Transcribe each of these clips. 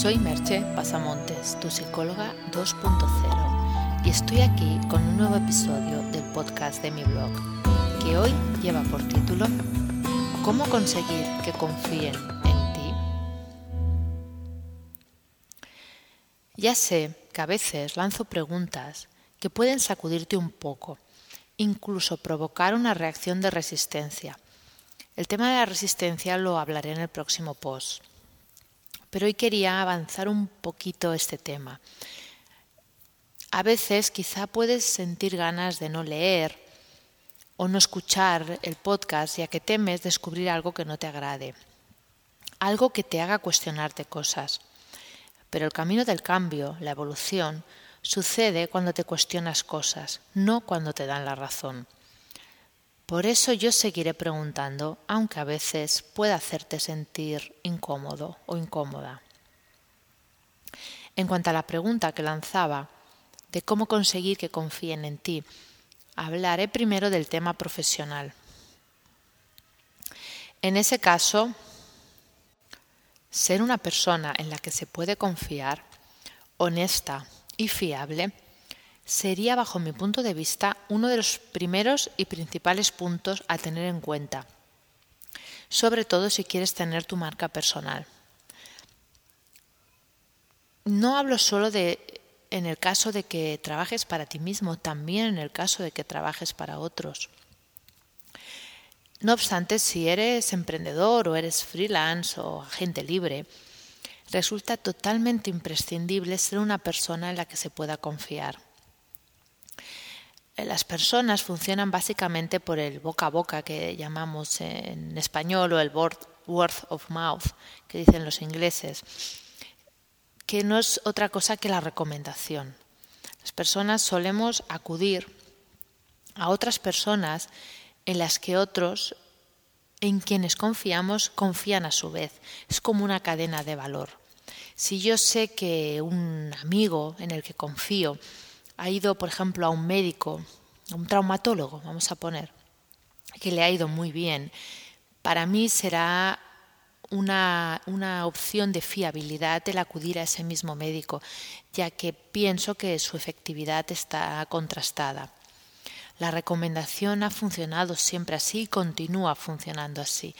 Soy Merche Pasamontes, tu psicóloga 2.0, y estoy aquí con un nuevo episodio del podcast de mi blog, que hoy lleva por título ¿Cómo conseguir que confíen en ti? Ya sé que a veces lanzo preguntas que pueden sacudirte un poco, incluso provocar una reacción de resistencia. El tema de la resistencia lo hablaré en el próximo post pero hoy quería avanzar un poquito este tema. A veces quizá puedes sentir ganas de no leer o no escuchar el podcast ya que temes descubrir algo que no te agrade, algo que te haga cuestionarte cosas. Pero el camino del cambio, la evolución, sucede cuando te cuestionas cosas, no cuando te dan la razón. Por eso yo seguiré preguntando, aunque a veces pueda hacerte sentir incómodo o incómoda. En cuanto a la pregunta que lanzaba de cómo conseguir que confíen en ti, hablaré primero del tema profesional. En ese caso, ser una persona en la que se puede confiar, honesta y fiable, sería, bajo mi punto de vista, uno de los primeros y principales puntos a tener en cuenta, sobre todo si quieres tener tu marca personal. No hablo solo de en el caso de que trabajes para ti mismo, también en el caso de que trabajes para otros. No obstante, si eres emprendedor o eres freelance o agente libre, resulta totalmente imprescindible ser una persona en la que se pueda confiar. Eh, las personas funcionan básicamente por el boca a boca que llamamos en español o el word of mouth que dicen los ingleses, que no es otra cosa que la recomendación. Las personas solemos acudir a otras personas en las que otros, en quienes confiamos, confían a su vez. Es como una cadena de valor. Si yo sé que un amigo en el que confío ha ido, por ejemplo, a un médico, a un traumatólogo, vamos a poner, que le ha ido muy bien, para mí será una, una, opción de fiabilidad el acudir a ese mismo médico, ya que pienso que su efectividad está contrastada. La recomendación ha funcionado siempre así y continúa funcionando así.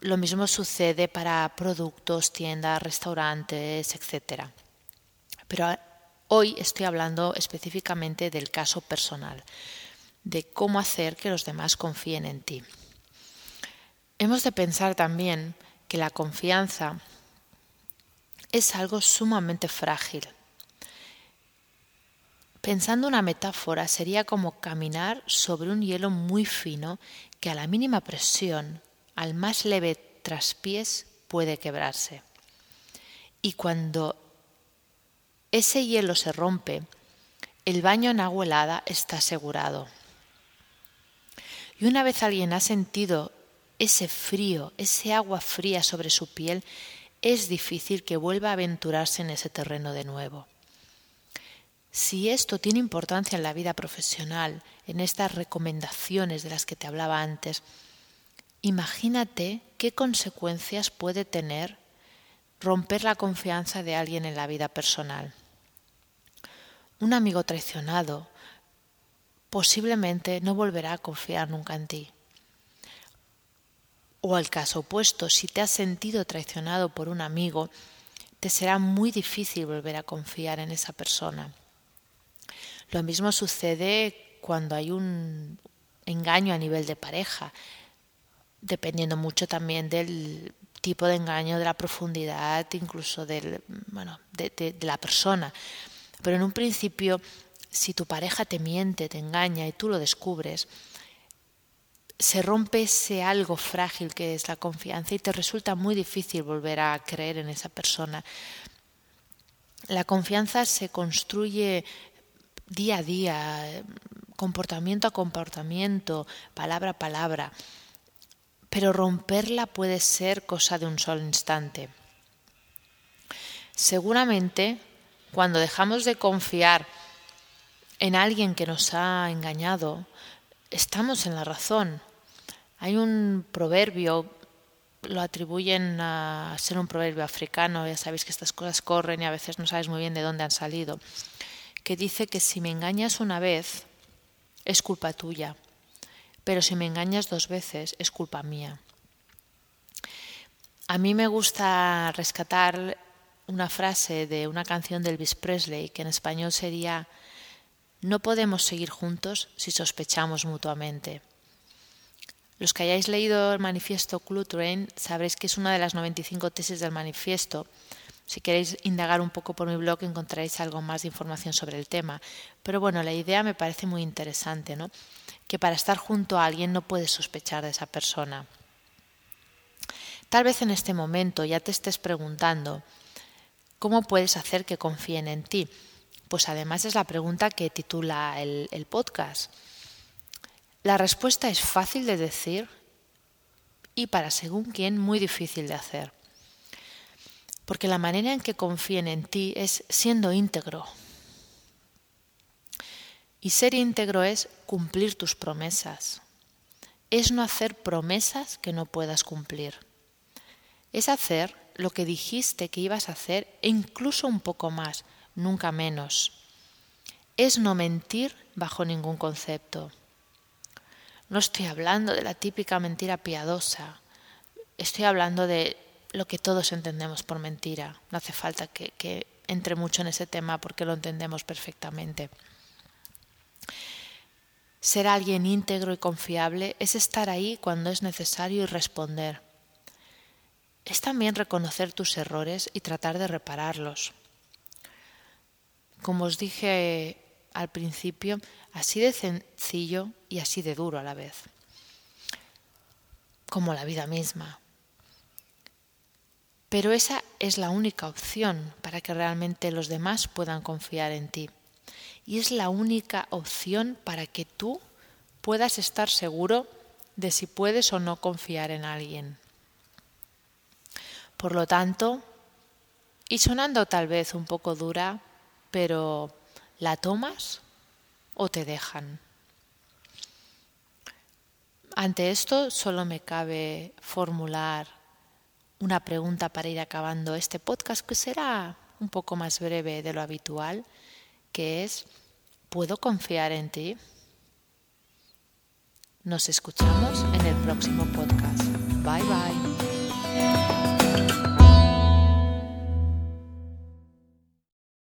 Lo mismo sucede para productos, tiendas, restaurantes, etc. Pero Hoy estoy hablando específicamente del caso personal, de cómo hacer que los demás confíen en ti. Hemos de pensar también que la confianza es algo sumamente frágil. Pensando una metáfora, sería como caminar sobre un hielo muy fino que a la mínima presión, al más leve traspiés, puede quebrarse. Y cuando ese hielo se rompe, el baño en agua helada está asegurado. Y una vez alguien ha sentido ese frío, ese agua fría sobre su piel, es difícil que vuelva a aventurarse en ese terreno de nuevo. Si esto tiene importancia en la vida profesional, en estas recomendaciones de las que te hablaba antes, imagínate qué consecuencias puede tener romper la confianza de alguien en la vida personal un amigo traicionado posiblemente no volverá a confiar nunca en ti. O al caso opuesto, si te has sentido traicionado por un amigo, te será muy difícil volver a confiar en esa persona. Lo mismo sucede cuando hay un engaño a nivel de pareja, dependiendo mucho también del tipo de engaño, de la profundidad, incluso del, bueno, de, de la persona. Pero en un principio, si tu pareja te miente, te engaña y tú lo descubres, se rompe ese algo frágil que es la confianza y te resulta muy difícil volver a creer en esa persona. La confianza se construye día a día, comportamiento a comportamiento, palabra a palabra, pero romperla puede ser cosa de un solo instante. Seguramente cuando dejamos de confiar en alguien que nos ha engañado, estamos en la razón. Hay un proverbio lo atribuyen a ser un proverbio africano, ya sabéis que estas cosas corren y a veces no sabes muy bien de dónde han salido, que dice que si me engañas una vez es culpa tuya, pero si me engañas dos veces es culpa mía. A mí me gusta rescatar una frase de una canción de Elvis Presley que en español sería No podemos seguir juntos si sospechamos mutuamente. Los que hayáis leído el manifiesto Clutrain sabréis que es una de las 95 tesis del manifiesto. Si queréis indagar un poco por mi blog encontraréis algo más de información sobre el tema. Pero bueno, la idea me parece muy interesante, ¿no? Que para estar junto a alguien no puedes sospechar de esa persona. Tal vez en este momento ya te estés preguntando ¿cómo puedes hacer que confíen en ti? Pues además es la pregunta que titula el, podcast. La respuesta es fácil de decir y para según quién muy difícil de hacer. Porque la manera en que confíen en ti es siendo íntegro. Y ser íntegro es cumplir tus promesas. Es no hacer promesas que no puedas cumplir. Es hacer lo que dijiste que ibas a hacer e incluso un poco más, nunca menos. Es no mentir bajo ningún concepto. No estoy hablando de la típica mentira piadosa. Estoy hablando de lo que todos entendemos por mentira. No hace falta que, que entre mucho en ese tema porque lo entendemos perfectamente. Ser alguien íntegro y confiable es estar ahí cuando es necesario y responder. Es también reconocer tus errores y tratar de repararlos. Como os dije al principio, así de sencillo y así de duro a la vez, como la vida misma. Pero esa es la única opción para que realmente los demás puedan confiar en ti. Y es la única opción para que tú puedas estar seguro de si puedes o no confiar en alguien. Por lo tanto, y sonando tal vez un poco dura, pero ¿la tomas o te dejan? Ante esto solo me cabe formular una pregunta para ir acabando este podcast que será un poco más breve de lo habitual, que es, ¿puedo confiar en ti? Nos escuchamos en el próximo podcast. Bye bye.